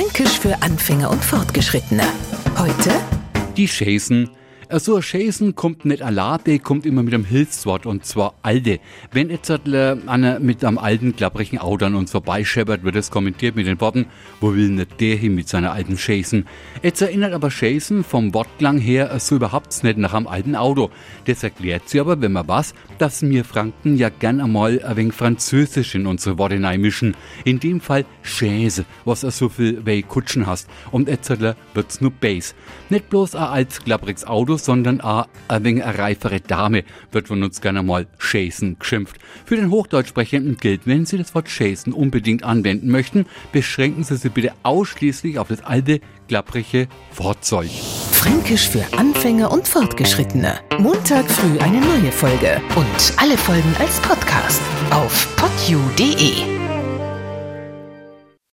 Fränkisch für Anfänger und Fortgeschrittene. Heute Die Chasen. So ein Chasen kommt nicht alleine, kommt immer mit einem Hilfswort und zwar Alde. Wenn jetzt einer mit einem alten, klapprigen Auto an uns vorbeischeppert, wird es kommentiert mit den Worten, wo will nicht der hin mit seiner alten Chasen? Jetzt erinnert aber Chasen vom Wortklang her so überhaupt nicht nach einem alten Auto. Das erklärt sie aber, wenn man was, dass wir Franken ja gern einmal ein wenig Französisch in unsere Worte mischen. In dem Fall Chaise, was er so viel wie Kutschen hast. Und jetzt wird's nur Bass. Nicht bloß ein altes, klappriges Auto, sondern auch ein wenig eine reifere Dame wird von uns gerne mal Chasen geschimpft. Für den Hochdeutschsprechenden gilt, wenn Sie das Wort Chasen unbedingt anwenden möchten, beschränken Sie sich bitte ausschließlich auf das alte, klapprige Fahrzeug. Fränkisch für Anfänger und Fortgeschrittene. Montag früh eine neue Folge und alle Folgen als Podcast auf podu.de.